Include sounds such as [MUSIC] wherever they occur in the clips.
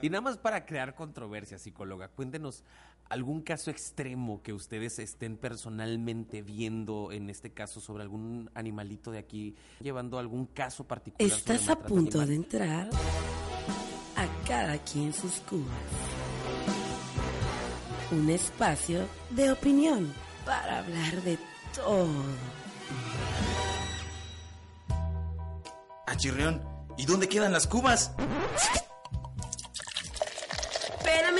Y nada más para crear controversia, psicóloga, cuéntenos algún caso extremo que ustedes estén personalmente viendo, en este caso sobre algún animalito de aquí, llevando algún caso particular. Estás a punto de entrar a cada quien sus cubas. Un espacio de opinión para hablar de todo. Achirrión, ¿y dónde quedan las cubas?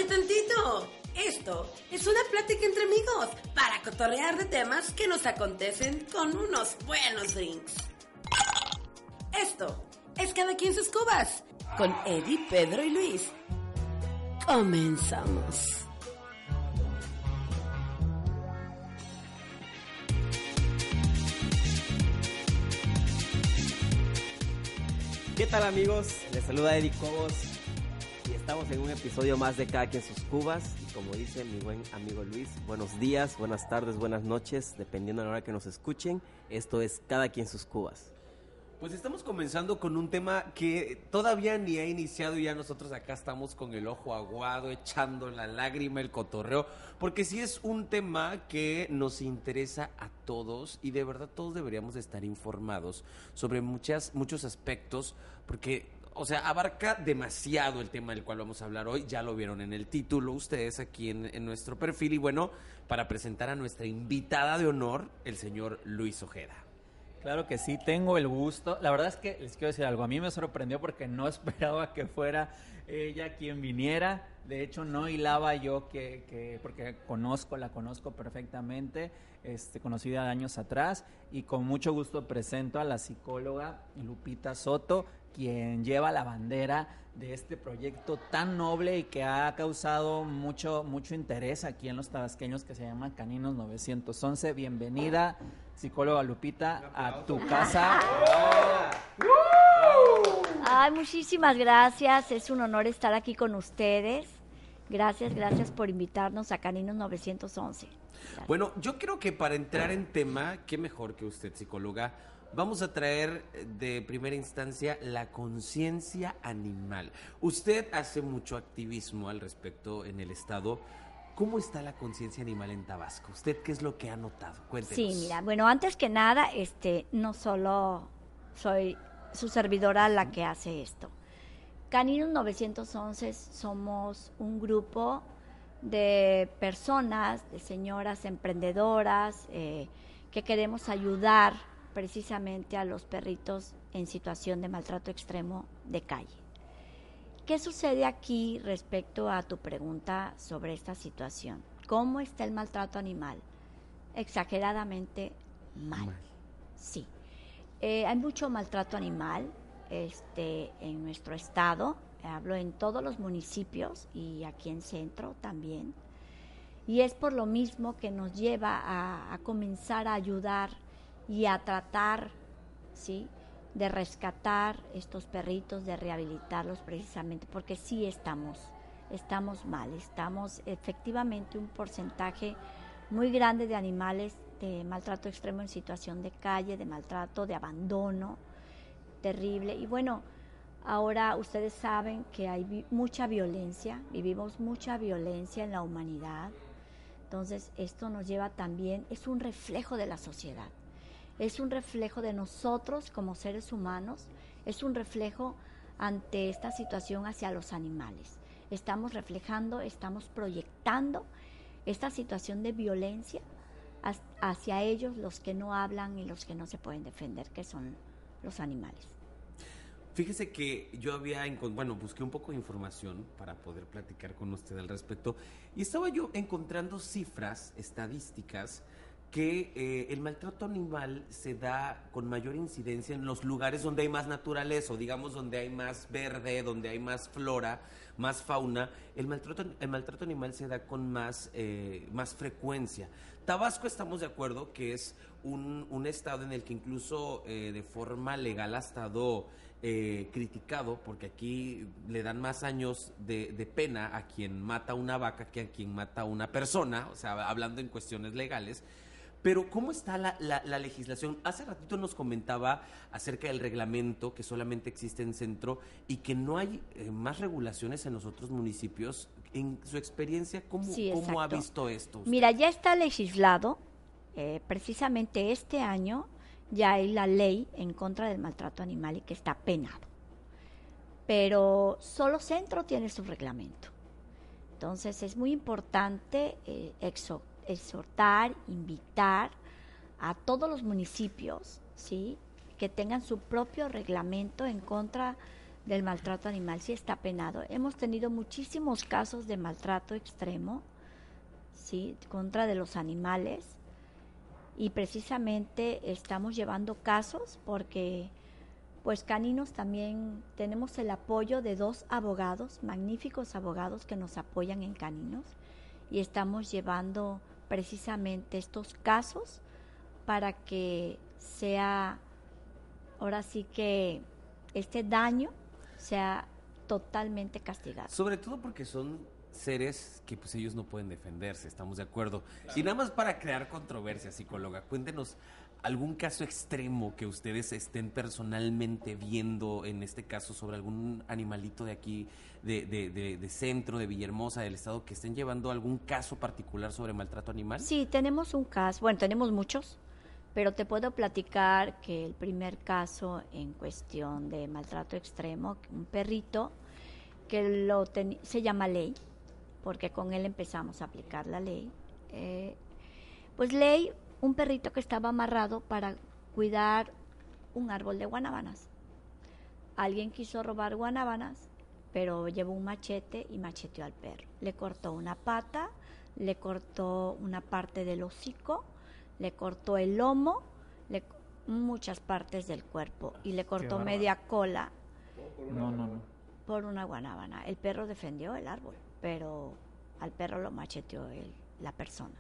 Tantito. Esto es una plática entre amigos para cotorrear de temas que nos acontecen con unos buenos drinks. Esto es Cada quien sus cubas con Eddie, Pedro y Luis. Comenzamos. ¿Qué tal amigos? Les saluda Eddie Cobos estamos en un episodio más de Cada quien sus cubas. Y como dice mi buen amigo Luis, buenos días, buenas tardes, buenas noches, dependiendo de la hora que nos escuchen. Esto es Cada quien sus cubas. Pues estamos comenzando con un tema que todavía ni ha iniciado y ya nosotros acá estamos con el ojo aguado, echando la lágrima, el cotorreo, porque sí es un tema que nos interesa a todos y de verdad todos deberíamos estar informados sobre muchas, muchos aspectos, porque o sea, abarca demasiado el tema del cual vamos a hablar hoy. Ya lo vieron en el título ustedes aquí en, nuestro perfil. Y bueno, para presentar a nuestra invitada de honor, el señor Luis Ojeda. Claro que sí, tengo el gusto. La verdad es que les quiero decir algo. A mí me sorprendió porque no [LAUGHS] esperaba que fuera ella quien viniera. De hecho, no hilaba yo que, que porque conozco, la conozco perfectamente, este, conocida años atrás, y con mucho gusto presento a la psicóloga Lupita Soto, quien lleva la bandera de este proyecto tan noble y que ha causado mucho, mucho interés aquí en los tabasqueños que se llama Caninos 911. Bienvenida, psicóloga Lupita, a tu casa. Ay, muchísimas gracias. Es un honor estar aquí con ustedes. Gracias, gracias por invitarnos a Caninos 911. Gracias. Bueno, yo creo que para entrar en tema, qué mejor que usted, psicóloga, vamos a traer de primera instancia la conciencia animal. Usted hace mucho activismo al respecto en el Estado. ¿Cómo está la conciencia animal en Tabasco? ¿Usted qué es lo que ha notado? Cuéntenos. Sí, mira, bueno, antes que nada, este, no solo soy su servidora la que hace esto. Caninos 911 somos un grupo de personas, de señoras emprendedoras, eh, que queremos ayudar precisamente a los perritos en situación de maltrato extremo de calle. ¿Qué sucede aquí respecto a tu pregunta sobre esta situación? ¿Cómo está el maltrato animal? Exageradamente mal. mal. Sí. Eh, hay mucho maltrato animal este, en nuestro estado, hablo en todos los municipios y aquí en centro también. Y es por lo mismo que nos lleva a, a comenzar a ayudar y a tratar, ¿sí? De rescatar estos perritos, de rehabilitarlos precisamente, porque sí estamos, estamos mal, estamos efectivamente un porcentaje muy grande de animales de maltrato extremo en situación de calle, de maltrato, de abandono terrible. Y bueno, ahora ustedes saben que hay mucha violencia, vivimos mucha violencia en la humanidad. Entonces esto nos lleva también, es un reflejo de la sociedad es un reflejo de nosotros como seres humanos, es un reflejo ante esta situación hacia los animales. Estamos reflejando, estamos proyectando esta situación de violencia hacia ellos, los que no hablan y los que no se pueden defender, que son los animales. Fíjese que yo había, bueno, busqué un poco de información para poder platicar con usted al respecto y estaba yo encontrando cifras estadísticas que eh, el maltrato animal se da con mayor incidencia en los lugares donde hay más naturaleza, o digamos donde hay más verde, donde hay más flora, más fauna. El maltrato, el maltrato animal se da con más, eh, más frecuencia. Tabasco estamos de acuerdo que es un, un estado en el que incluso eh, de forma legal ha estado eh, criticado porque aquí le dan más años de, de, pena a quien mata una vaca que a quien mata una persona, o sea, hablando en cuestiones legales. Pero ¿cómo está la, la- la legislación? Hace ratito nos comentaba acerca del reglamento que solamente existe en centro y que no hay eh, más regulaciones en los otros municipios. En su experiencia, ¿cómo, Sí, cómo ha visto esto? usted? Mira, ya está legislado, eh, precisamente este año ya hay la ley en contra del maltrato animal y que está penado. Pero solo centro tiene su reglamento. Entonces es muy importante eh, exo- exhortar, invitar a todos los municipios, ¿sí? Que tengan su propio reglamento en contra del maltrato animal, si está penado. Hemos tenido muchísimos casos de maltrato extremo, ¿sí? Contra de los animales. Y precisamente estamos llevando casos porque, pues caninos también tenemos el apoyo de dos abogados, magníficos abogados que nos apoyan en caninos. Y estamos llevando precisamente estos casos para que sea, ahora sí que este daño sea totalmente castigado. Sobre todo porque son seres que pues ellos no pueden defenderse, estamos de acuerdo. Y nada más para crear controversia, psicóloga, cuéntenos algún caso extremo que ustedes estén personalmente viendo, en este caso sobre algún animalito de aquí, de, de, centro, de Villahermosa, del estado, que estén llevando algún caso particular sobre maltrato animal. Sí, tenemos un caso, bueno, tenemos muchos, pero te puedo platicar que el primer caso en cuestión de maltrato extremo, un perrito que lo se llama Ley, porque con él empezamos a aplicar la ley. eh, pues Ley, un perrito que estaba amarrado para cuidar un árbol de guanábanas. Alguien quiso robar guanábanas, pero llevó un machete y macheteó al perro. Le cortó una pata, le cortó una parte del hocico, le cortó el lomo, le, muchas partes del cuerpo y le cortó media cola No, no, no. por una guanábana. El perro defendió el árbol, pero al perro lo macheteó el- la persona.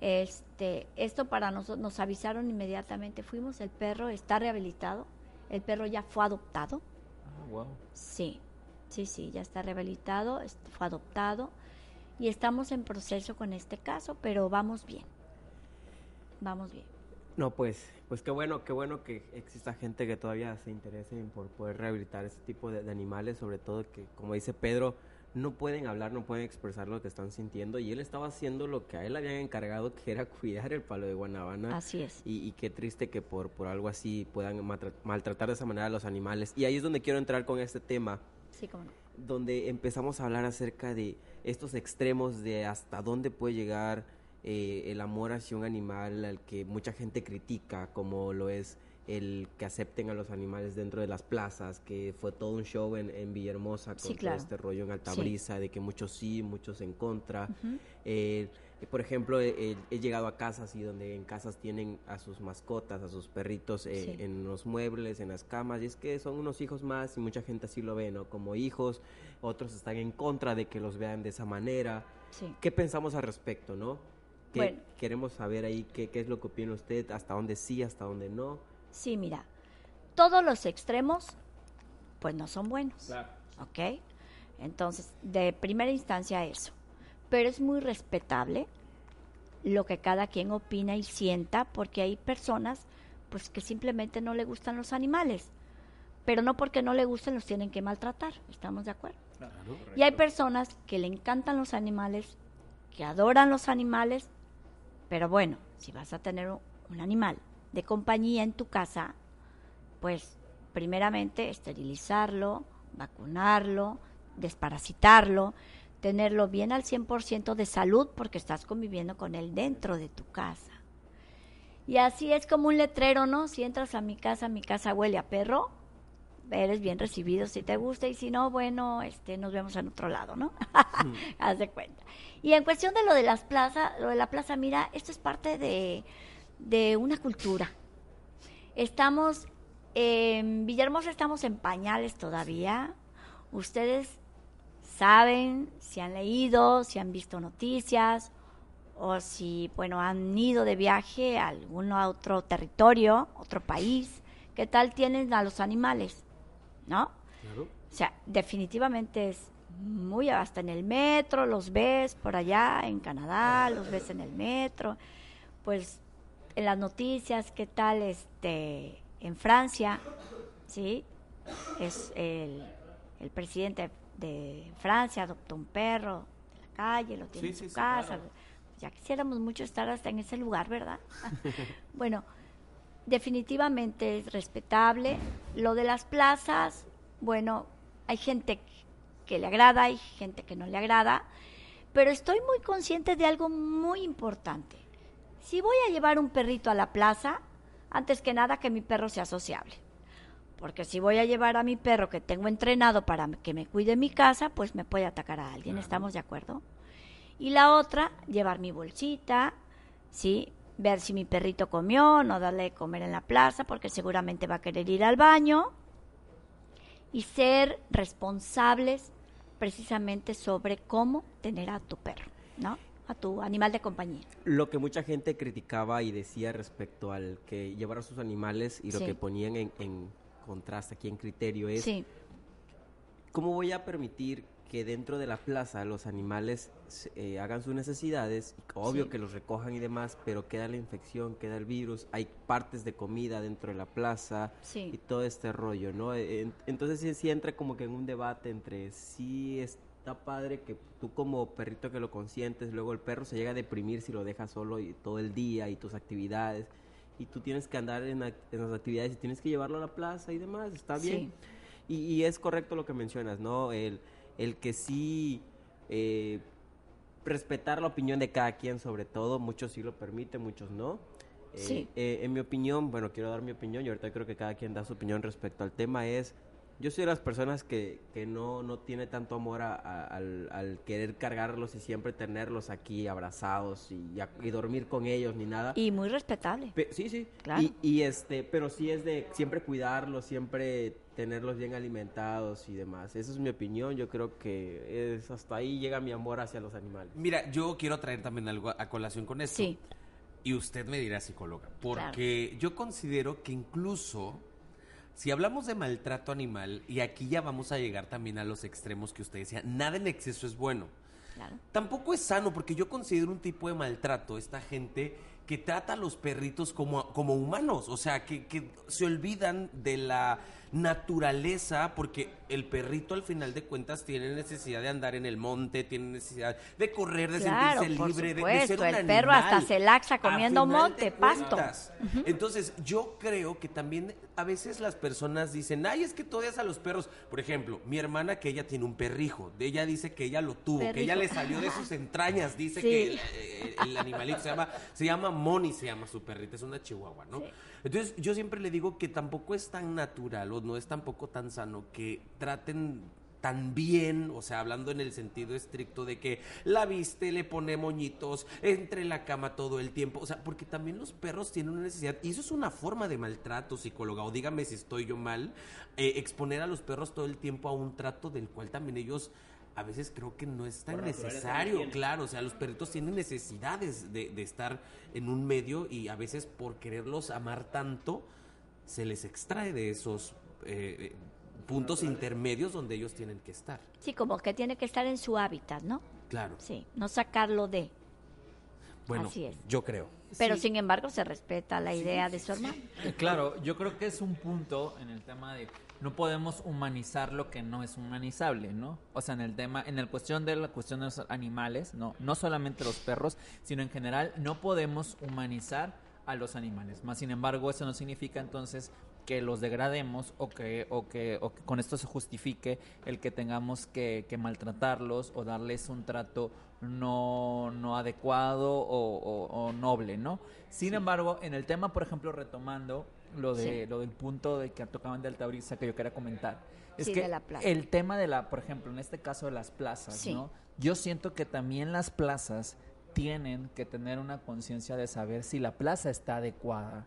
Este, esto para nosotros nos avisaron inmediatamente. Fuimos, el perro está rehabilitado, el perro ya fue adoptado. Ah, wow. Sí, sí, sí, ya está rehabilitado, fue adoptado y estamos en proceso con este caso, pero vamos bien. Vamos bien. No, pues, pues qué bueno, qué bueno que exista gente que todavía se interese en por poder rehabilitar este tipo de, de animales, sobre todo que, como dice Pedro, no pueden hablar, no pueden expresar lo que están sintiendo y él estaba haciendo lo que a él habían encargado, que era [LAUGHS] cuidar el palo de Guanabana. Así es. Y, y qué triste que por, por algo así puedan maltratar de esa manera a los animales. Y ahí es donde quiero entrar con este tema, Sí, cómo no. donde empezamos a hablar acerca de estos extremos de hasta dónde puede llegar eh, el amor hacia un animal al que mucha gente critica, como lo es el que acepten a los animales dentro de las plazas, que fue todo un show en, en Villahermosa con Sí, todo claro. este rollo en Sí. Altabrisa, de que muchos sí, muchos en contra. Ujú. Eh, eh, por ejemplo, eh, he llegado a casas y donde en casas tienen a sus mascotas, a sus perritos eh, Sí. en los muebles, en las camas, y es que son unos hijos más y mucha gente así lo ve, ¿no? Como hijos, otros están en contra de que los vean de esa manera. Sí. ¿Qué pensamos al respecto, no? ¿Qué- Bueno. Queremos saber ahí qué, qué es lo que opina usted, hasta dónde sí, hasta dónde no. Sí, mira, todos los extremos, pues no son buenos. Claro. ¿Ok? Entonces, de primera instancia eso. Pero es muy respetable lo que cada quien opina y sienta, porque hay personas pues que simplemente no le gustan los animales. Pero no porque no le gusten los tienen que maltratar, ¿estamos de acuerdo? Y hay personas que le encantan los animales, que adoran los animales, pero bueno, si vas a tener un, un animal de compañía en tu casa, pues primeramente esterilizarlo, vacunarlo, desparasitarlo, tenerlo bien al 100% de salud porque estás conviviendo con él dentro de tu casa. Y así es como un letrero, ¿no? Si entras a mi casa, mi casa huele a perro, eres bien recibido si te gusta y si no, bueno, este, nos vemos en otro lado, ¿no? [LAUGHS] Haz de cuenta. Y en cuestión de lo de las plazas, lo de la plaza, mira, esto es parte de, de una cultura. Estamos, en Villahermosa estamos en pañales todavía. Ustedes saben, si han leído, si han visto noticias o si, bueno, han ido de viaje a algún otro territorio, otro país, ¿qué tal tienen a los animales? ¿No? Claro. O sea, definitivamente es muy hasta en el metro, los ves por allá en Canadá, los ves en el metro. pues en las noticias, qué tal este en Francia, ¿sí? Es el, el presidente de Francia adoptó un perro de la calle, lo tiene Sí, en su sí, sí, casa. claro. Ya quisiéramos mucho estar hasta en ese lugar, ¿verdad? [LAUGHS] bueno, definitivamente es respetable. Lo de las plazas, bueno, hay gente que le agrada, hay gente que no le agrada, pero estoy muy consciente de algo muy importante. Si voy a llevar un perrito a la plaza, antes que nada que mi perro sea sociable. Porque si voy a llevar a mi perro que tengo entrenado para que me cuide mi casa, pues me puede atacar a alguien, ¿estamos de acuerdo? Y la otra, llevar mi bolsita, ¿sí? Ver si mi perrito comió, no darle de comer en la plaza, porque seguramente va a querer ir al baño. Y ser responsables precisamente sobre cómo tener a tu perro, ¿no? A tu animal de compañía. Lo que mucha gente criticaba y decía respecto al que llevar a sus animales y lo Sí. que ponían en, en contraste aquí en criterio es Sí, cómo voy a permitir que dentro de la plaza los animales eh, hagan sus necesidades, obvio Sí. que los recojan y demás, pero queda la infección, queda el virus, hay partes de comida dentro de la plaza Sí. y todo este rollo, ¿no? En- Entonces sí, sí entra como que en un debate entre sí está padre que tú como perrito que lo consientes, luego el perro se llega a deprimir si lo dejas solo y todo el día y tus actividades y tú tienes que andar en, en las actividades y tienes que llevarlo a la plaza y demás, está bien. Sí. Y, y es correcto lo que mencionas, ¿no? El, el que sí eh, respetar la opinión de cada quien, sobre todo, muchos sí lo permiten, muchos no. Eh, Sí. eh, en mi opinión, bueno, quiero dar mi opinión y ahorita creo que cada quien da su opinión respecto al tema, es, yo soy de las personas que, que no, no tiene tanto amor a- a- al, al querer cargarlos y siempre tenerlos aquí abrazados y, a- y dormir con ellos ni nada. Y muy respetable. Pe- sí, sí. Claro. Y, y, este, pero sí es de siempre cuidarlos, siempre tenerlos bien alimentados y demás. Esa es mi opinión. Yo creo que es hasta ahí llega mi amor hacia los animales. Mira, yo quiero traer también algo a- a colación con esto. Sí. Y usted me dirá psicóloga, porque yo considero que incluso si hablamos de maltrato animal, y aquí ya vamos a llegar también a los extremos que usted decía, nada en exceso es bueno. Claro. Tampoco es sano, porque yo considero un tipo de maltrato esta gente que trata a los perritos como, como humanos, o sea, que, que se olvidan de la naturaleza, porque el perrito al final de cuentas tiene necesidad de andar en el monte, tiene necesidad de correr, de Claro, sentirse libre, de- de, ser supuesto, un el perro hasta animal. se laxa comiendo monte, pasto. Entonces, yo creo que también a veces las personas dicen, ay, es que tú odias a los perros. Por ejemplo, mi hermana que ella tiene un perrijo, ella dice que ella lo tuvo, que ella le salió de sus [LAUGHS] entrañas, dice Sí. que el, eh, el animalito se llama, se llama Moni, se llama su perrita, es una chihuahua, ¿no? Sí. Entonces, yo siempre le digo que tampoco es tan natural o no es tampoco tan sano que traten tan bien, o sea, hablando en el sentido estricto de que la viste, le pone moñitos, entre la cama todo el tiempo, o sea, porque también los perros tienen una necesidad, y eso es una forma de maltrato, psicóloga, o dígame si estoy yo mal, eh, exponer a los perros todo el tiempo a un trato del cual también ellos a veces creo que no es tan Por necesario, claro, o sea, los perritos tienen necesidades de, de estar en un medio y a veces por quererlos amar tanto, se les extrae de esos eh, eh, puntos intermedios donde ellos tienen que estar. Sí, como que tiene que estar en su hábitat, ¿no? Claro. Sí, no sacarlo de. Bueno, Así es. yo creo. Pero Sí. sin embargo se respeta la idea de su hermano. Eh, Claro, yo creo que es un punto en el tema de no podemos humanizar lo que no es humanizable, ¿no? O sea, en el tema, en el cuestión de la cuestión de los animales, no, no solamente los perros, sino en general no podemos humanizar a los animales. Más sin embargo, eso no significa entonces que los degrademos o que, o que, o que con esto se justifique el que tengamos que, que maltratarlos o darles un trato no, no adecuado o, noble, ¿no? Sin embargo, en el tema, por ejemplo, retomando lo de Sí. lo del punto de que tocaban de Altabrisa que yo quería comentar, es Sí, que de la plaza. el tema de la, por ejemplo, en este caso de las plazas. ¿no? Yo siento que también las plazas tienen que tener una conciencia de saber si la plaza está adecuada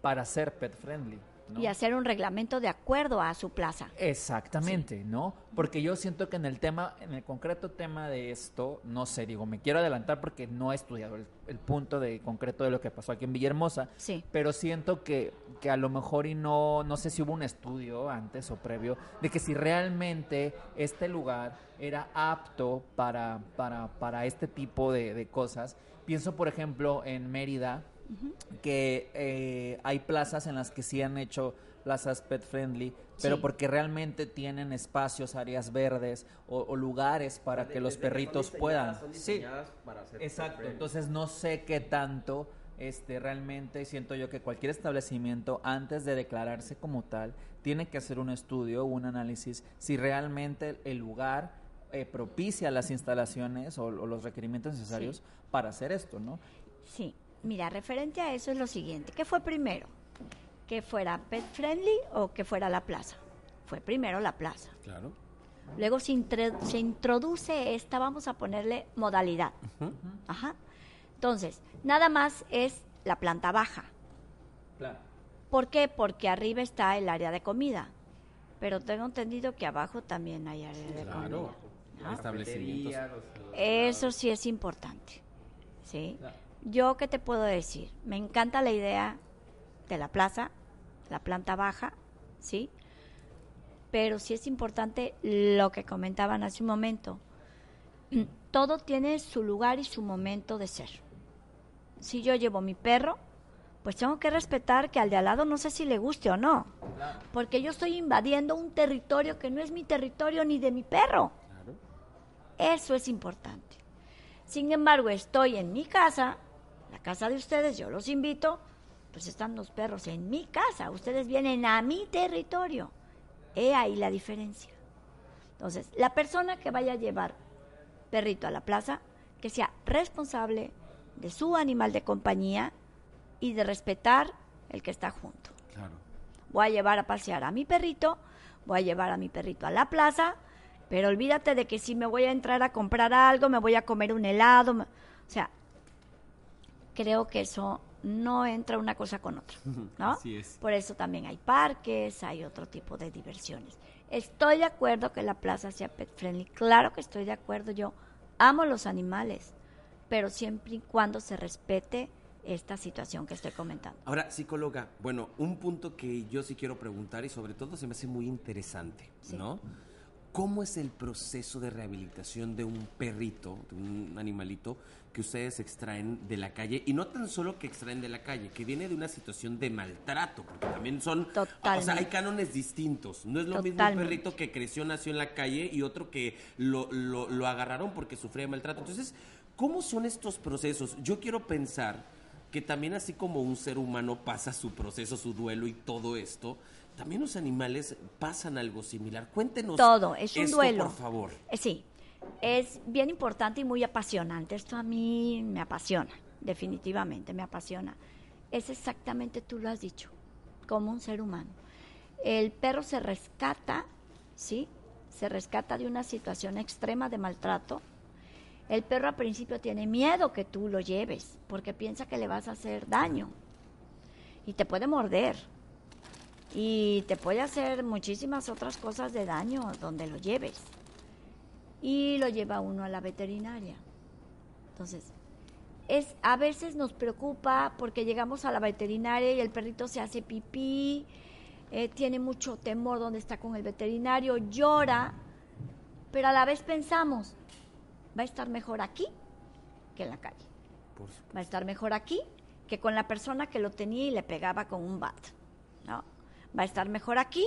para ser pet friendly. ¿No? Y hacer un reglamento de acuerdo a su plaza. Exactamente, ¿no? Porque yo siento que en el tema, en el concreto tema de esto, no sé, digo, me quiero adelantar porque no he estudiado el, el punto de concreto de lo que pasó aquí en Villahermosa, Sí. pero siento que, que a lo mejor y no, no sé si hubo un estudio antes o previo de que si realmente este lugar era apto para, para, para este tipo de, de cosas. Pienso, por ejemplo, en Mérida, que eh, hay plazas en las que sí han hecho plazas pet friendly, pero Sí. porque realmente tienen espacios, áreas verdes o, o lugares para que los perritos puedan. Sí, exacto. Entonces no sé qué tanto este realmente siento yo que cualquier establecimiento antes de declararse como tal tiene que hacer un estudio, un análisis si realmente el lugar eh, propicia las instalaciones o, o los requerimientos necesarios para hacer esto, ¿no? Sí, mira, referente a eso es lo siguiente. ¿Qué fue primero? ¿Que fuera pet friendly o que fuera la plaza? Fue primero la plaza. Claro. Luego se, se introduce esta, vamos a ponerle modalidad. Ajá. Entonces, nada más es la planta baja. Claro. ¿Por qué? Porque arriba está el área de comida. Pero tengo entendido que abajo también hay área de comida. Claro. ¿no? Establecimientos. Eso sí es importante. ¿sí? Yo, ¿qué te puedo decir? Me encanta la idea de la plaza, la planta baja, ¿sí? Pero sí es importante lo que comentaban hace un momento. [CLEARS THROAT] Todo tiene su lugar y su momento de ser. Si yo llevo mi perro, pues tengo que respetar que al de al lado no sé si le guste o no. Porque yo estoy invadiendo un territorio que no es mi territorio ni de mi perro. Claro. Eso es importante. Sin embargo, estoy en mi casa, la casa de ustedes, yo los invito, pues están los perros en mi casa, ustedes vienen a mi territorio. He ahí la diferencia. Entonces, la persona que vaya a llevar perrito a la plaza, que sea responsable de su animal de compañía y de respetar el que está junto. Claro. Voy a llevar a pasear a mi perrito, voy a llevar a mi perrito a la plaza, pero olvídate de que si me voy a entrar a comprar algo, me voy a comer un helado, o sea, creo que eso no entra una cosa con otra, [LAUGHS] ¿no? Así es. Por eso también hay parques, hay otro tipo de diversiones. Estoy de acuerdo que la plaza sea pet friendly, claro que estoy de acuerdo, yo amo los animales, pero siempre y cuando se respete esta situación que estoy comentando. Ahora, psicóloga, bueno, un punto que yo sí quiero preguntar y sobre todo se me hace muy interesante, Sí. ¿no? ¿Cómo es el proceso de rehabilitación de un perrito, de un animalito que ustedes extraen de la calle? Y no tan solo que extraen de la calle, que viene de una situación de maltrato, porque también son... O sea, Totalmente. hay cánones distintos. No es lo mismo un Totalmente. perrito que creció, nació en la calle y otro que lo, lo, lo agarraron porque sufría maltrato. Entonces, ¿cómo son estos procesos? Yo quiero pensar que también así como un ser humano pasa su proceso, su duelo y todo esto, también los animales pasan algo similar. Cuéntenos. Todo, es un esto, duelo. Por favor. Eh, sí, es bien importante y muy apasionante. Esto a mí me apasiona, definitivamente me apasiona. Es exactamente, tú lo has dicho, como un ser humano. El perro se rescata, ¿sí? Se rescata de una situación extrema de maltrato. El perro al principio tiene miedo que tú lo lleves, porque piensa que le vas a hacer daño. Y te puede morder. Y te puede hacer muchísimas otras cosas de daño donde lo lleves y lo lleva uno a la veterinaria. Entonces, es a veces nos preocupa porque llegamos a la veterinaria y el perrito se hace pipí, eh, tiene mucho temor donde está con el veterinario, llora, pero a la vez pensamos, va a estar mejor aquí que en la calle. Va a estar mejor aquí que con la persona que lo tenía y le pegaba con un bat. ¿no? Va a estar mejor aquí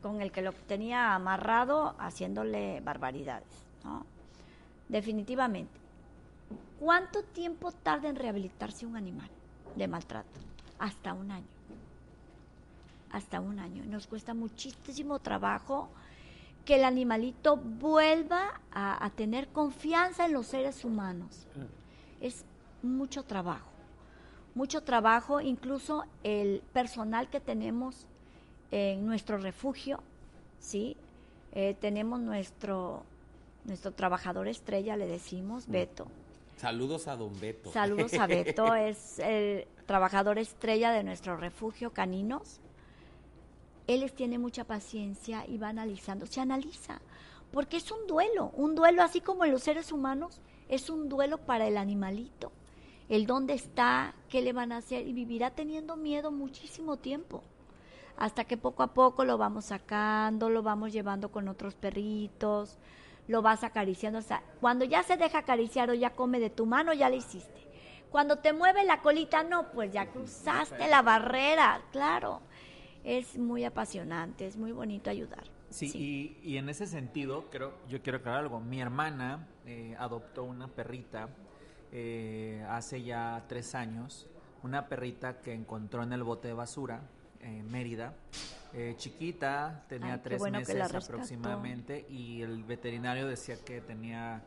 con el que lo tenía amarrado haciéndole barbaridades. ¿No? Definitivamente. ¿Cuánto tiempo tarda en rehabilitarse un animal de maltrato? Hasta un año. Hasta un año. Nos cuesta muchísimo trabajo que el animalito vuelva a, tener confianza en los seres humanos es mucho trabajo, mucho trabajo, incluso el personal que tenemos en nuestro refugio, ¿sí? Eh, tenemos nuestro, nuestro trabajador estrella, le decimos, Beto. Saludos a Don Beto. Saludos a Beto, [LAUGHS] es el trabajador estrella de nuestro refugio caninos. Él les tiene mucha paciencia y va analizando, se analiza, porque es un duelo, un duelo así como en los seres humanos, es un duelo para el animalito, el dónde está, qué le van a hacer y vivirá teniendo miedo muchísimo tiempo, hasta que poco a poco lo vamos sacando, lo vamos llevando con otros perritos, lo vas acariciando, hasta cuando ya se deja acariciar o ya come de tu mano, ya le hiciste. Cuando te mueve la colita, no, pues ya cruzaste la barrera, claro. Es muy apasionante, es muy bonito ayudar. Sí, Y, y en ese sentido, creo, yo quiero aclarar algo. Mi hermana eh, adoptó una perrita eh, hace ya tres años, una perrita que encontró en el bote de basura en Mérida. Eh, chiquita, tenía Ay, tres bueno meses aproximadamente y el veterinario decía que tenía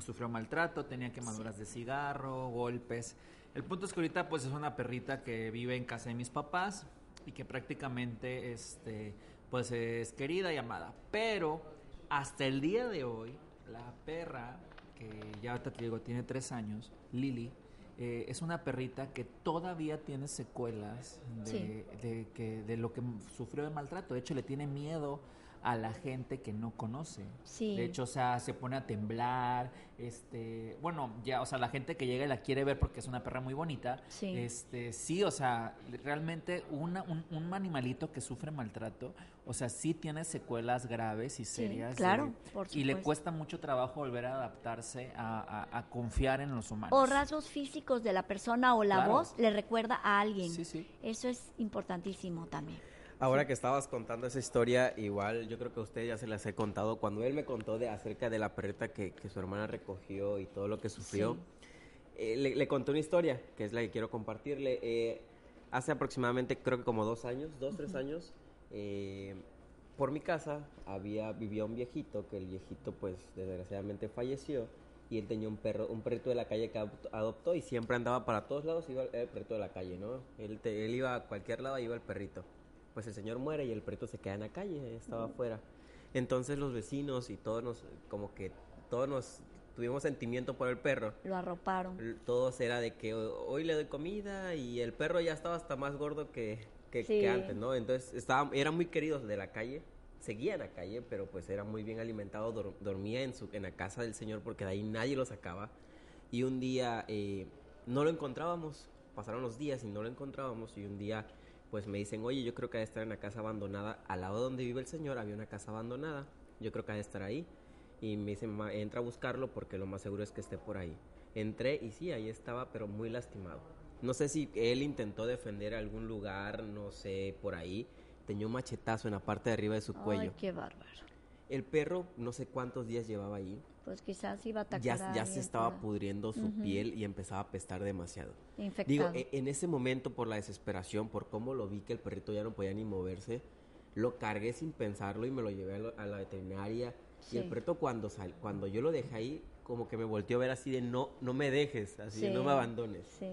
sufrió maltrato, tenía quemaduras de cigarro, golpes. El punto es que ahorita pues es una perrita que vive en casa de mis papás y que prácticamente este pues es querida y amada, pero hasta el día de hoy la perra que ya te digo tiene tres años, Lily eh, es una perrita que todavía tiene secuelas de, Sí. de que, de lo que sufrió de maltrato. De hecho, le tiene miedo a la gente que no conoce. Sí. De hecho, o sea, se pone a temblar, este, bueno, ya, o sea, la gente que llega y la quiere ver porque es una perra muy bonita, Sí. este, sí, o sea, realmente una, un, un animalito que sufre maltrato, o sea, sí tiene secuelas graves y Sí, serias. claro, por Y le cuesta mucho trabajo volver a adaptarse a, a- a confiar en los humanos. O rasgos físicos de la persona o la Claro. voz le recuerda a alguien. Sí, sí. Eso es importantísimo también. Ahora que estabas contando esa historia, igual yo creo que a ustedes ya se las he contado. Cuando él me contó de acerca de la perrita que, que su hermana recogió y todo lo que sufrió, Sí. eh, le, le conté una historia, que es la que quiero compartirle. Eh, hace aproximadamente, creo que como dos años, dos, tres años, eh, por mi casa había vivía un viejito, que el viejito pues desgraciadamente falleció. Y él tenía un perro, un perrito de la calle que adoptó- y siempre andaba para todos lados, iba el, el perrito de la calle, ¿no? Él, te- él iba a cualquier lado, iba el perrito pues el señor muere y el perrito se queda en la calle, estaba afuera. Entonces los vecinos y todos nos, como que todos nos tuvimos sentimiento por el perro. Lo arroparon. Todos era de que "Ho- hoy le doy comida y el perro ya estaba hasta más gordo que, que, Sí. que antes, ¿no? Entonces estaba, eran muy queridos de la calle, seguía en la calle, pero pues era muy bien alimentado, dor- dormía en, su, en la casa del señor porque de ahí nadie lo sacaba. Y un día eh, no lo encontrábamos, pasaron los días y no lo encontrábamos y un día pues me dicen, oye, yo creo que ha de estar en la casa abandonada, al lado donde vive el señor había una casa abandonada, yo creo que ha de estar ahí. Y me dicen, "Ma, entra a buscarlo porque lo más seguro es que esté por ahí. Entré y sí, ahí estaba, pero muy lastimado. No sé si él intentó defender algún lugar, no sé, por ahí. Tenía un machetazo en la parte de arriba de su cuello. Ay, qué bárbaro. El perro, no sé cuántos días llevaba ahí. Pues quizás iba a atacar Ya, a ya se estaba pudriendo su Ujú. piel y empezaba a apestar demasiado. infectado. Digo, e- en ese momento, por la desesperación, por cómo lo vi que el perrito ya no podía ni moverse, lo cargué sin pensarlo y me lo llevé a, lo- a la veterinaria. Y el Sí. perrito cuando sal, cuando yo lo dejé ahí, como que me volteó a ver así de no, no me dejes, así de Sí. no me abandones. Sí.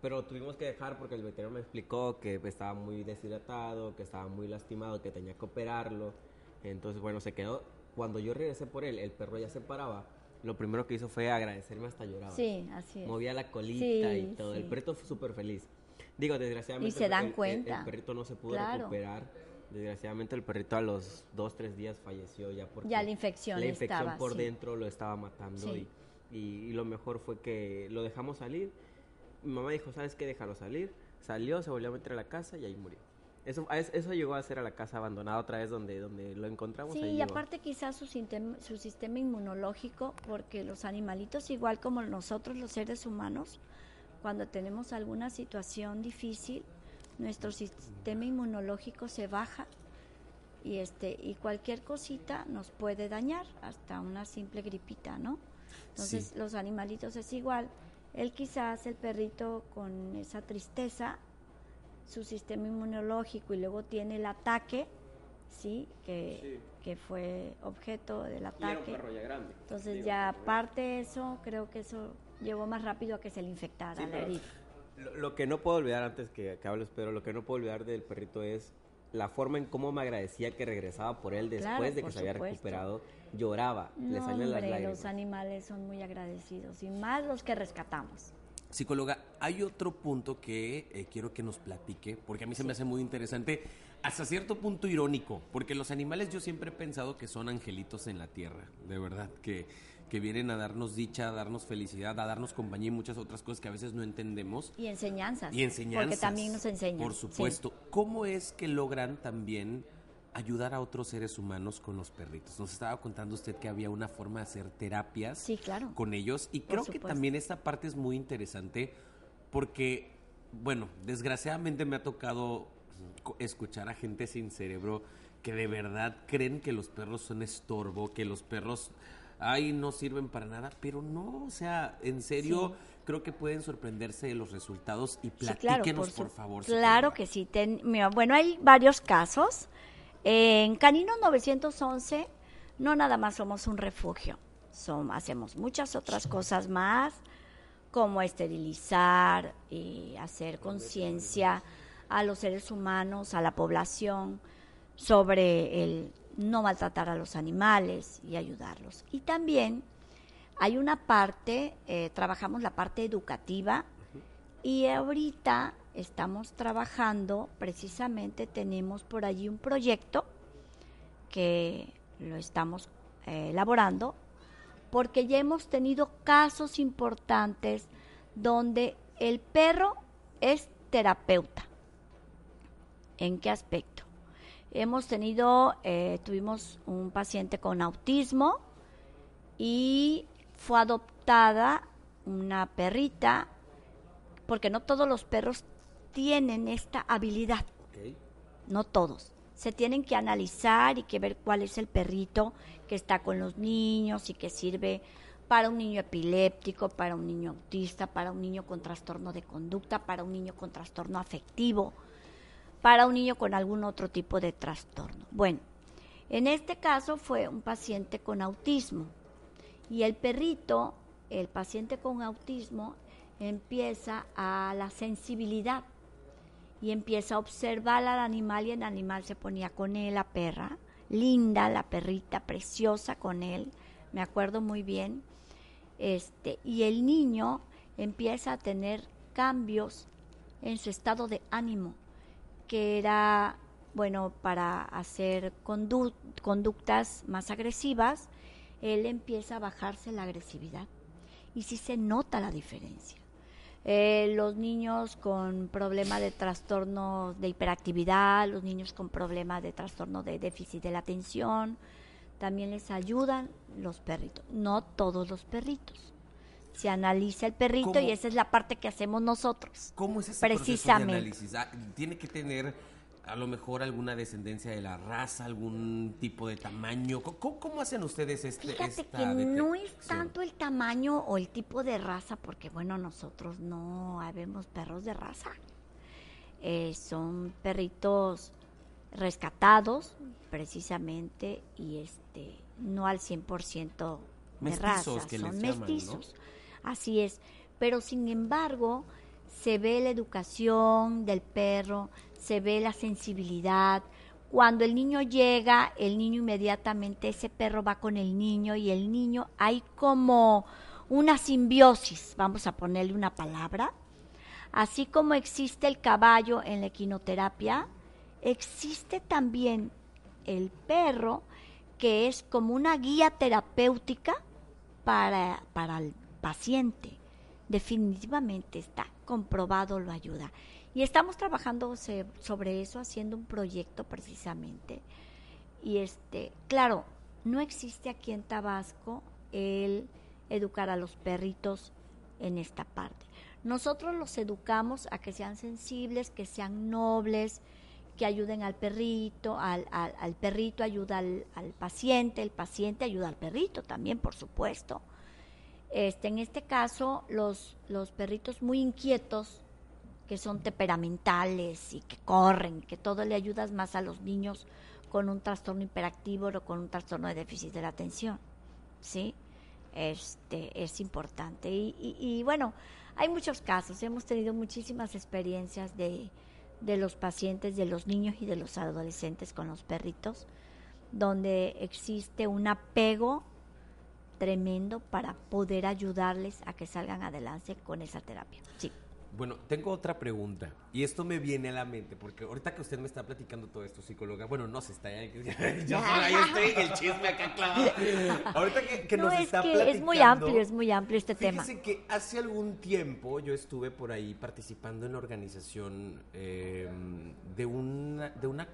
Pero tuvimos que dejar porque el veterinario me explicó que estaba muy deshidratado, que estaba muy lastimado, que tenía que operarlo. Entonces, bueno, se quedó. Cuando yo regresé por él, el perro ya se paraba. Lo primero que hizo fue agradecerme hasta lloraba. Sí, así es. Movía la colita Sí, y todo. El perrito fue súper feliz. Digo, desgraciadamente. Y se dan el- cuenta. El, perrito no se pudo Claro. recuperar. Desgraciadamente, el perrito a los dos, tres días falleció ya porque. Ya la infección La infección estaba, por sí. dentro lo estaba matando. Y- y lo mejor fue que lo dejamos salir. Mi mamá dijo: ¿Sabes qué? Déjalo salir. Salió, se volvió a meter a la casa y ahí murió. Eso, eso llegó a ser a la casa abandonada otra vez donde, donde lo encontramos. Sí, y aparte quizás su sistema, su sistema inmunológico, porque los animalitos, igual como nosotros los seres humanos, cuando tenemos alguna situación difícil, nuestro sistema inmunológico se baja y este y cualquier cosita nos puede dañar, hasta una simple gripita, ¿no? Entonces Sí. los animalitos es igual. Él quizás el perrito con esa tristeza, su sistema inmunológico y luego tiene el ataque, sí, que, que fue objeto del Y era un ataque. perro ya grande. Entonces Digo, ya porque- aparte de eso, creo que eso llevó más rápido a que se le infectara Sí, la pero herida. Lo, lo que no puedo olvidar antes que, que hables, pero lo que no puedo olvidar del perrito es la forma en cómo me agradecía que regresaba por él después Claro, de que se había supuesto. recuperado. Lloraba, le No, salían las lágrimas. los animales son muy agradecidos y más los que rescatamos. Psicóloga, hay otro punto que eh, quiero que nos platique, porque a mí se me hace muy interesante, hasta cierto punto irónico, porque los animales yo siempre he pensado que son angelitos en la tierra, de verdad, que, que vienen a darnos dicha, a darnos felicidad, a darnos compañía y muchas otras cosas que a veces no entendemos. Y enseñanzas. Y enseñanzas. Porque también nos enseñan. Por sí. supuesto. ¿Cómo es que logran también ayudar a otros seres humanos con los perritos. Nos estaba contando usted que había una forma de hacer terapias Sí, claro. con ellos y creo que también esta parte es muy interesante porque, bueno, desgraciadamente me ha tocado escuchar a gente sin cerebro que de verdad creen que los perros son estorbo, que los perros, ay, no sirven para nada, pero no, o sea, en serio, creo que pueden sorprenderse de los resultados y Sí, claro, platíquenos, por, favor. Claro que sí. Ten- mira, bueno, hay varios casos. En Canino 911 no nada más somos un refugio, Som- hacemos muchas otras cosas más, como esterilizar y hacer conciencia a los seres humanos, a la población, sobre el no maltratar a los animales y ayudarlos. Y también hay una parte, eh, trabajamos la parte educativa, y ahorita estamos trabajando, precisamente tenemos por allí un proyecto que lo estamos eh, elaborando, porque ya hemos tenido casos importantes donde el perro es terapeuta. ¿En qué aspecto? Hemos tenido, eh, tuvimos un paciente con autismo y fue adoptada una perrita porque no todos los perros tienen esta habilidad, no todos. Se tienen que analizar y que ver cuál es el perrito que está con los niños y que sirve para un niño epiléptico, para un niño autista, para un niño con trastorno de conducta, para un niño con trastorno afectivo, para un niño con algún otro tipo de trastorno. Bueno, en este caso fue un paciente con autismo y el perrito, el paciente con autismo, empieza a la sensibilidad y empieza a observar al animal y el animal se ponía con él, la perra, linda, la perrita, preciosa con él, me acuerdo muy bien, este, y el niño empieza a tener cambios en su estado de ánimo, que era, bueno, para hacer condu- conductas más agresivas, él empieza a bajarse la agresividad. Y sí se nota la diferencia. Eh, los niños con problema de trastorno de hiperactividad, los niños con problema de trastorno de déficit de la atención, también les ayudan los perritos. No todos los perritos. Se analiza el perrito ¿Cómo? y esa es la parte que hacemos nosotros. ¿Cómo es ese Precisamente. proceso de análisis? Ah, ¿Tiene que tener a lo mejor alguna descendencia de la raza, algún tipo de tamaño? ¿Cómo, cómo- hacen ustedes este, Fíjate esta que no es tanto el tamaño o el tipo de raza, porque bueno, nosotros no habemos perros de raza. Eh, son perritos rescatados, precisamente, y este no al 100% de Mestizos, raza, que son les llaman, ¿no? mestizos. Así es, pero sin embargo, se ve la educación del perro, se ve la sensibilidad. Cuando el niño llega, el niño inmediatamente, ese perro va con el niño y el niño hay como una simbiosis, vamos a ponerle una palabra. Así como existe el caballo en la equinoterapia, existe también el perro que es como una guía terapéutica para, para el paciente. Definitivamente está comprobado, lo ayuda. Y estamos trabajando sobre eso, haciendo un proyecto precisamente. Y este, claro, no existe aquí en Tabasco el educar a los perritos en esta parte. Nosotros los educamos a que sean sensibles, que sean nobles, que ayuden al perrito, al, al- al perrito ayuda al, al paciente, el paciente ayuda al perrito también, por supuesto. Este, en este caso, los, los perritos muy inquietos, que son temperamentales y que corren, que todo le ayudas más a los niños con un trastorno hiperactivo o con un trastorno de déficit de la atención, ¿sí? Este, es importante. Y, y- bueno, hay muchos casos, hemos tenido muchísimas experiencias de, de los pacientes, de los niños y de los adolescentes con los perritos, donde existe un apego tremendo para poder ayudarles a que salgan adelante con esa terapia. Sí. Bueno, tengo otra pregunta. Y esto me viene a la mente, porque ahorita que usted me está platicando todo esto, psicóloga, bueno, no se está, ya, [LAUGHS] yo sola, yo estoy en el chisme acá clavado. Ahorita que, que no, nos es está que platicando. es muy amplio, es muy amplio este tema. Fíjese que hace algún tiempo yo estuve por ahí participando en la organización eh, de una, de una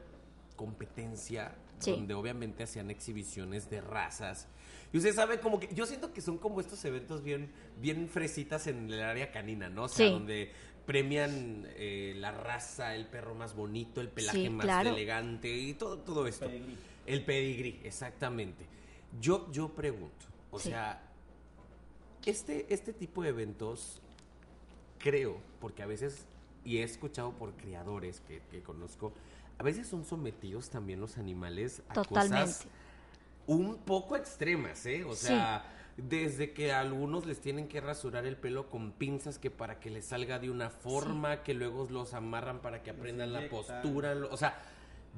competencia Sí. donde obviamente hacían exhibiciones de razas. Y usted sabe como que yo siento que son como estos eventos bien bien fresitas en el área canina, ¿no? O sea, Sí. donde premian eh, la raza, el perro más bonito, el pelaje Sí, más claro. elegante y todo todo esto. Pedigrí. El pedigrí, exactamente. Yo yo pregunto, o Sí. sea, este este tipo de eventos creo, porque a veces, y he escuchado por criadores que, que conozco, a veces son sometidos también los animales a Totalmente. cosas un poco extremas, ¿eh? O Sí. sea, desde que a algunos les tienen que rasurar el pelo con pinzas que para que les salga de una forma, que luego los amarran para que aprendan la postura, o sea,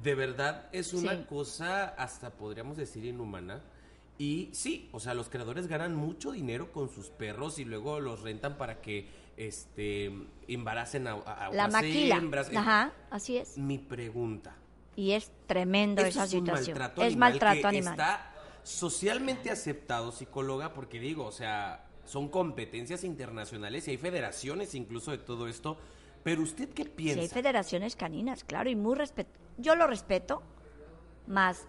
de verdad es una Sí. cosa hasta podríamos decir inhumana. Y sí, o sea, los creadores ganan mucho dinero con sus perros y luego los rentan para que este embaracen a, a- La maquila. hembras. Ajá, así es. Mi pregunta, Y es tremendo esa es situación. maltrato es maltrato que animal. está socialmente aceptado, psicóloga, porque digo, o sea, son competencias internacionales y hay federaciones incluso de todo esto. Pero usted qué piensa? hay federaciones caninas, claro, y muy respet Yo lo respeto, más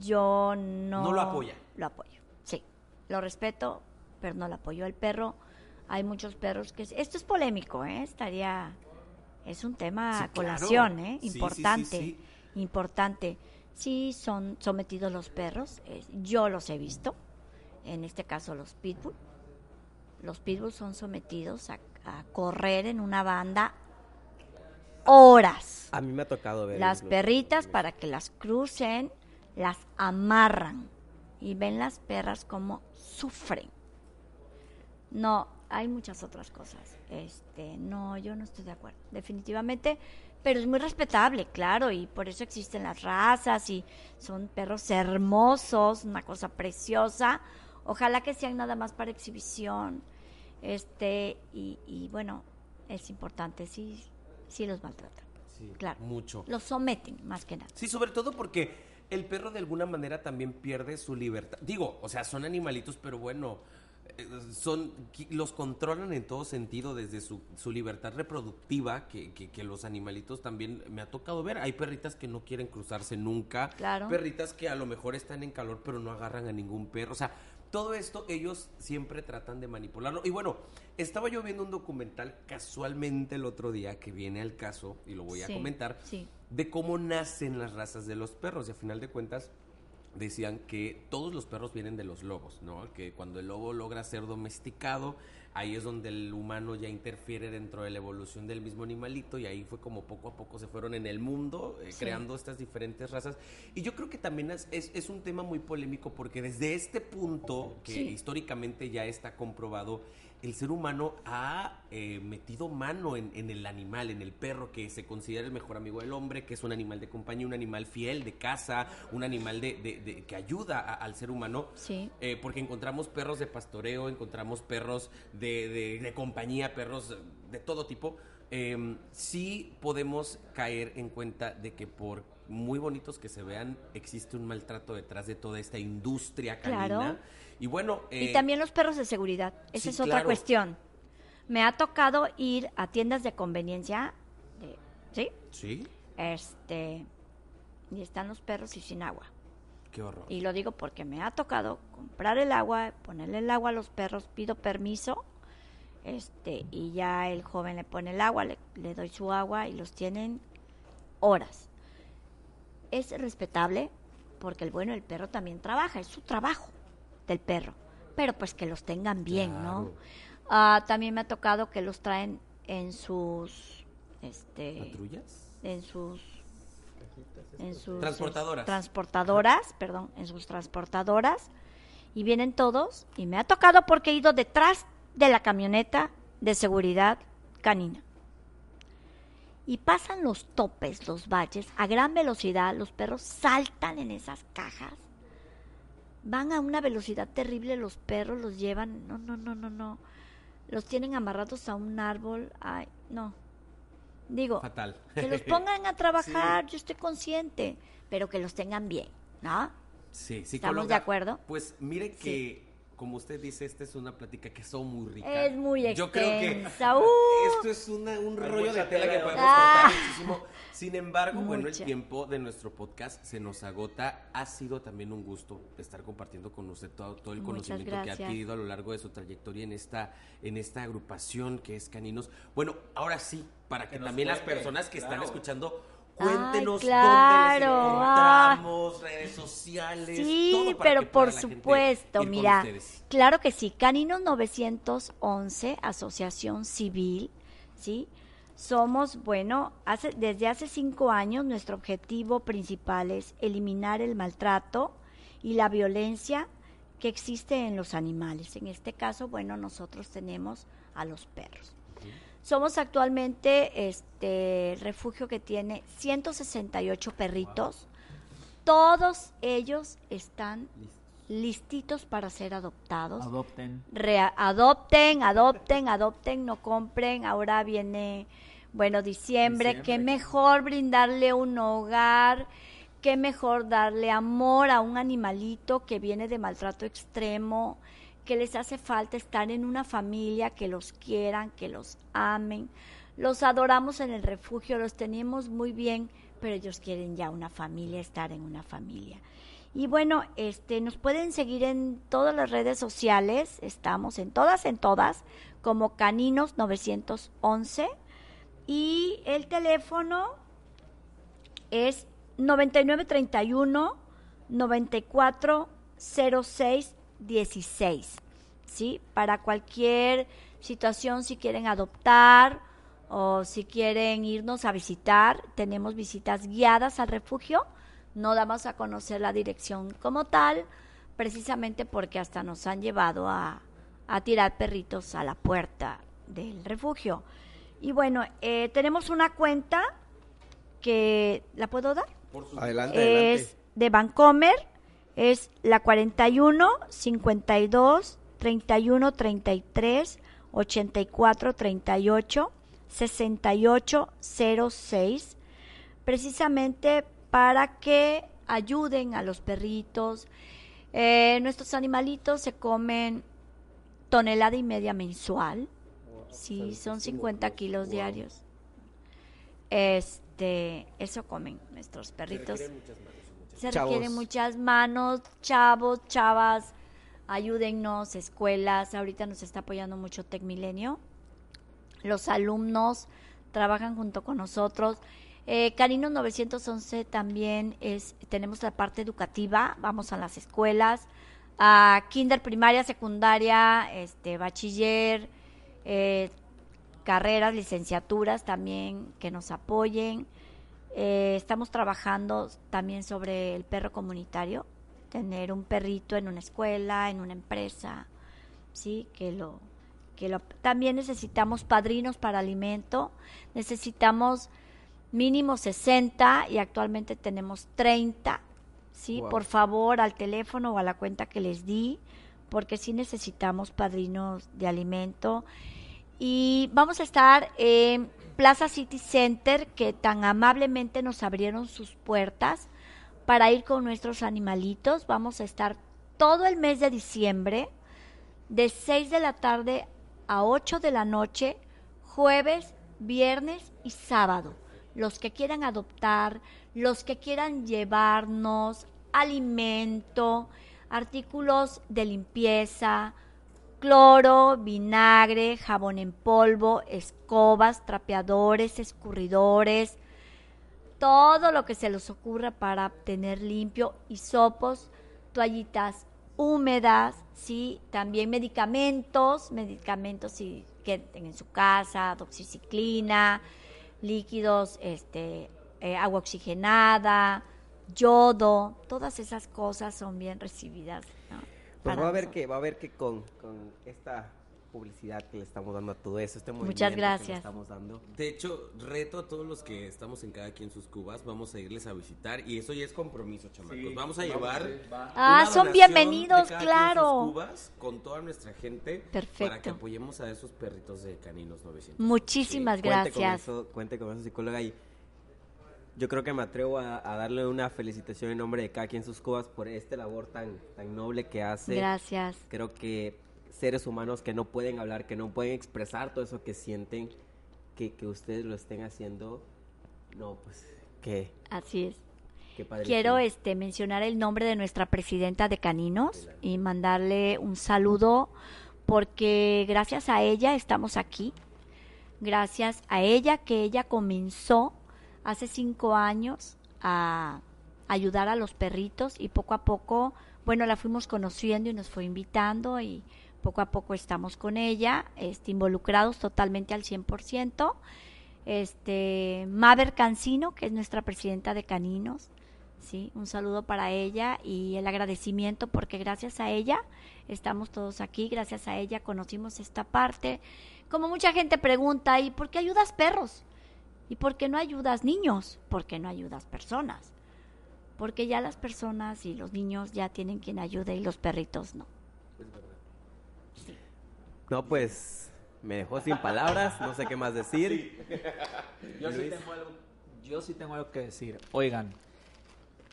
yo no... No lo apoya. Lo apoyo, sí. Lo respeto, pero no lo apoyo. El perro, hay muchos perros que... Esto es polémico, ¿eh? Estaría... Es un tema Sí, claro. colación, ¿eh? Sí, sí, sí, Importante, sí. importante. Sí son sometidos los perros, eh, yo los he visto, en este caso los pitbull. Los pitbull son sometidos a, a correr en una banda horas. A mí me ha tocado ver. Las perritas para que las crucen, las amarran y ven las perras como sufren. No, hay muchas otras cosas. Este, no, yo no estoy de acuerdo, definitivamente, pero es muy respetable, claro, y por eso existen las razas y son perros hermosos, una cosa preciosa. Ojalá que sean nada más para exhibición. Este, y, y bueno, es importante, sí, sí los maltratan. Sí, Claro. Mucho. Los someten, más que nada. Sí, sobre todo porque el perro de alguna manera también pierde su libertad. Digo, o sea, son animalitos, pero bueno, son los controlan en todo sentido, desde su, su libertad reproductiva, que, que, que los animalitos también me ha tocado ver. Hay perritas que no quieren cruzarse nunca, Claro. perritas que a lo mejor están en calor, pero no agarran a ningún perro. O sea, todo esto ellos siempre tratan de manipularlo. Y bueno, estaba yo viendo un documental casualmente el otro día que viene al caso, y lo voy a Sí, comentar sí. de cómo nacen las razas de los perros. Y a final de cuentas decían que todos los perros vienen de los lobos, ¿no? Que cuando el lobo logra ser domesticado, ahí es donde el humano ya interfiere dentro de la evolución del mismo animalito y ahí fue como poco a poco se fueron en el mundo eh, Sí. creando estas diferentes razas. Y yo creo que también es, es, es un tema muy polémico porque desde este punto, que Sí. históricamente ya está comprobado, el ser humano ha eh, metido mano en, en el animal, en el perro, que se considera el mejor amigo del hombre, que es un animal de compañía, un animal fiel, de casa, un animal de, de- de- que ayuda a- al ser humano. Sí. Eh, porque encontramos perros de pastoreo, encontramos perros de, de- de compañía, perros de todo tipo. Eh, sí podemos caer en cuenta de que por muy bonitos que se vean, existe un maltrato detrás de toda esta industria canina. Claro. Y bueno, Y eh, también los perros de seguridad. Esa sí, es otra claro. cuestión. Me ha tocado ir a tiendas de conveniencia, de- ¿sí? Sí, Este, y están los perros y sin agua. qué horror. Y lo digo porque me ha tocado comprar el agua, ponerle el agua a los perros, pido permiso, este, y ya el joven le pone el agua, le, le doy su agua y los tienen horas. Es respetable porque el bueno del perro también trabaja, es su trabajo del perro, pero pues que los tengan bien, ¿no? Ah, también me ha tocado que los traen en sus, este, ¿Patrullas? en sus en sus Transportadoras. transportadoras, perdón, en sus transportadoras y vienen todos y me ha tocado porque he ido detrás de la camioneta de seguridad canina. Y pasan los topes, los valles, a gran velocidad, los perros saltan en esas cajas. Van a una velocidad terrible los perros, los llevan, no, no, no, no, no. Los tienen amarrados a un árbol, ay, no. Digo, Fatal. que los pongan a [LAUGHS] trabajar, yo estoy consciente, pero que los tengan bien, ¿no? Sí, ¿Estamos psicóloga, de acuerdo? Pues mire que como usted dice, esta es una plática que son muy rica. Es muy Yo creo que extensa, [LAUGHS] uh. esto es una- un Hay rollo de tela tela que de podemos Ah. cortar muchísimo. Sin embargo, bueno, el tiempo de nuestro podcast se nos agota. Ha sido también un gusto estar compartiendo con usted todo, todo el conocimiento que ha adquirido a lo largo de su trayectoria en esta, en esta agrupación que es Caninos. Bueno, ahora sí, para que, también las personas que están claro. Ay, Cuéntenos claro, dónde les encontramos, redes sociales. Sí, todo para pero que por supuesto, mira, claro que sí, Caninos 911, Asociación Civil, ¿sí? Somos, bueno, hace, desde hace cinco años nuestro objetivo principal es eliminar el maltrato y la violencia que existe en los animales. En este caso, bueno, nosotros tenemos a los perros. Somos actualmente este refugio que tiene 168 perritos. Todos ellos están listitos para ser adoptados. Adopten. Adopten, adopten, adopten, no compren. Ahora viene, bueno, diciembre. Diciembre. Qué mejor brindarle un hogar, qué mejor darle amor a un animalito que viene de maltrato extremo, que les hace falta estar en una familia, que los quieran, que los amen. Los adoramos en el refugio, los tenemos muy bien, pero ellos quieren ya una familia, estar en una familia. Y bueno, este, nos pueden seguir en todas las redes sociales, estamos en todas, en todas, como Caninos 911 y el teléfono es 9931 940616, ¿sí? Para cualquier situación, si quieren adoptar o si quieren irnos a visitar, tenemos visitas guiadas al refugio. No damos a conocer la dirección como tal, precisamente porque hasta nos han llevado a, a tirar perritos a la puerta del refugio. Y bueno, eh, tenemos una cuenta que, ¿la puedo dar? Adelante, es de Bancomer, es la 41 52 31 33 84 38 68 06, precisamente para que ayuden a los perritos. Eh, nuestros animalitos se comen tonelada y media mensual. Sí, son 50 kilos diarios. Este, eso comen nuestros perritos. Se Chavos. requieren muchas manos, chavos, chavas, ayúdennos, escuelas. Ahorita nos está apoyando mucho Tecmilenio. Los alumnos trabajan junto con nosotros. Eh, Carinos 911 también es, tenemos la parte educativa, vamos a las escuelas, a kinder, primaria, secundaria, este, bachiller, eh, carreras, licenciaturas también que nos apoyen. Eh, estamos trabajando también sobre el perro comunitario, tener un perrito en una escuela, en una empresa, sí, que lo que lo también necesitamos padrinos para alimento, necesitamos mínimo 60 y actualmente tenemos 30. Sí, Wow. por favor, al teléfono o a la cuenta que les di, porque sí necesitamos padrinos de alimento. Y vamos a estar en Plaza City Center, que tan amablemente nos abrieron sus puertas para ir con nuestros animalitos. Vamos a estar todo el mes de diciembre, de 6 de la tarde a 8 de la noche, jueves, viernes y sábado. Los que quieran adoptar, los que quieran llevarnos alimento, artículos de limpieza, cloro, vinagre, jabón en polvo, escobas, trapeadores, escurridores, todo lo que se les ocurra para tener limpio, hisopos, toallitas húmedas, sí, también medicamentos, medicamentos si que en su casa, doxiciclina, líquidos, este, eh, agua oxigenada, yodo, todas esas cosas son bien recibidas. Pues para va a ver que, va a ver que con, con esta publicidad que le estamos dando a todo eso, este movimiento Muchas que le gracias. estamos dando. De hecho, reto a todos los que estamos en cada quien sus cubas, vamos a irles a visitar y eso ya es compromiso, chamacos. vamos a llevar Ah, son bienvenidos, de cada quien claro. sus cubas con toda nuestra gente para que Perfecto. apoyemos a esos perritos de caninos 900. Muchísimas Cuente con gracias. eso, cuente con eso, psicóloga. Y Yo creo que me atrevo a, a darle una felicitación en nombre de cada quien sus cubas por este labor tan, tan noble que hace. Gracias. Creo que seres humanos que no pueden hablar, que no pueden expresar todo eso que sienten, que, que ustedes lo estén haciendo, no, pues, qué, Así es. qué. Quiero este mencionar el nombre de nuestra presidenta de Caninos y mandarle un saludo porque gracias a ella estamos aquí. Gracias a ella que ella comenzó hace cinco años a ayudar a los perritos y poco a poco, bueno, la fuimos conociendo y nos fue invitando y poco a poco estamos con ella, este, involucrados totalmente al 100%. Este, Maver Cancino, que es nuestra presidenta de Caninos, sí, un saludo para ella y el agradecimiento porque gracias a ella estamos todos aquí, gracias a ella conocimos esta parte. Como mucha gente pregunta, ¿y por qué ayudas perros? ¿Y por qué no ayudas niños? ¿Por qué no ayudas personas? Porque ya las personas y los niños ya tienen quien ayude y los perritos no. No, pues, me dejó sin palabras, no sé qué más decir. [LAUGHS] Yo sí, tengo algo, yo sí tengo algo que decir. Oigan,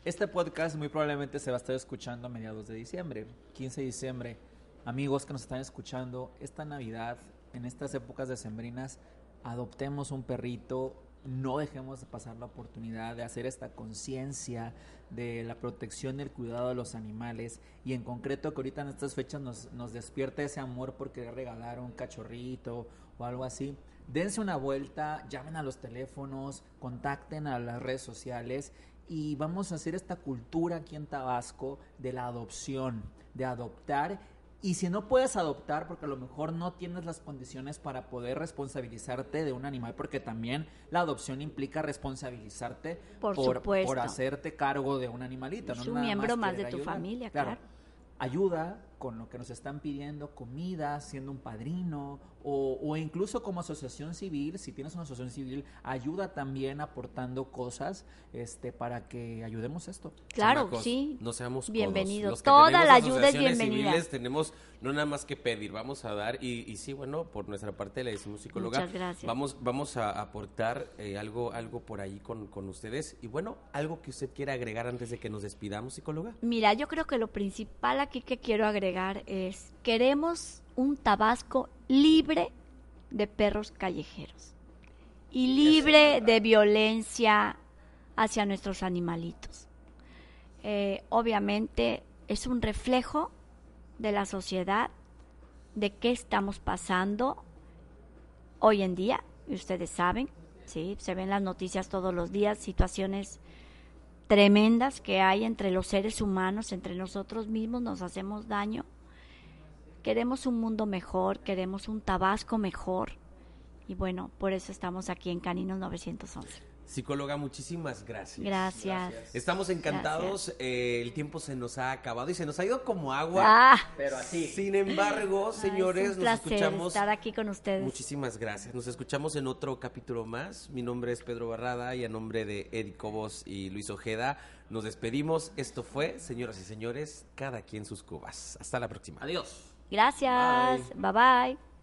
este podcast muy probablemente se va a estar escuchando a mediados de diciembre, 15 de diciembre. Amigos que nos están escuchando, esta Navidad, en estas épocas decembrinas, adoptemos un perrito, no dejemos de pasar la oportunidad de hacer esta conciencia de la protección y el cuidado de los animales y en concreto que ahorita en estas fechas nos, despierta ese amor por querer regalar un cachorrito o algo así. Dense una vuelta, llamen a los teléfonos, contacten a las redes sociales y vamos a hacer esta cultura aquí en Tabasco de la adopción, de adoptar y si no puedes adoptar, porque a lo mejor no tienes las condiciones para poder responsabilizarte de un animal, porque también la adopción implica responsabilizarte Por por, hacerte cargo de un animalito. Es no un miembro más de tu familia, claro. Ayuda con lo que nos están pidiendo, comida, siendo un padrino, o, o incluso como asociación civil, si tienes una asociación civil, ayuda también aportando cosas este, para que ayudemos esto. Claro, Chamacos, sí. No seamos. Bienvenidos. Los que Toda tenemos la ayuda es asociaciones bienvenida. civiles tenemos no nada más que pedir, vamos a dar y, y sí, bueno, por nuestra parte le decimos psicóloga, Muchas gracias. vamos vamos a aportar eh, algo algo por ahí con, con ustedes y bueno, algo que usted quiera agregar antes de que nos despidamos, psicóloga. Mira, yo creo que lo principal aquí que quiero agregar es, queremos un Tabasco libre de perros callejeros y libre de violencia hacia nuestros animalitos. Eh, obviamente es un reflejo de la sociedad, de qué estamos pasando hoy en día, y ustedes saben, sí, se ven las noticias todos los días, situaciones tremendas que hay entre los seres humanos, entre nosotros mismos, nos hacemos daño. Queremos un mundo mejor, queremos un Tabasco mejor. Y bueno, por eso estamos aquí en Caninos 911. Psicóloga, muchísimas gracias. Gracias. Estamos encantados, eh, el tiempo se nos ha acabado y se nos ha ido como agua. Ah, Pero así. Sin embargo, ay, señores, es un nos escuchamos estar aquí con ustedes. Muchísimas gracias. Nos escuchamos en otro capítulo más. Mi nombre es Pedro Barrada y a nombre de Eddie Cobos y Luis Ojeda nos despedimos. Esto fue, señoras y señores, cada quien sus cubas. Hasta la próxima. Adiós. Gracias. bye. bye.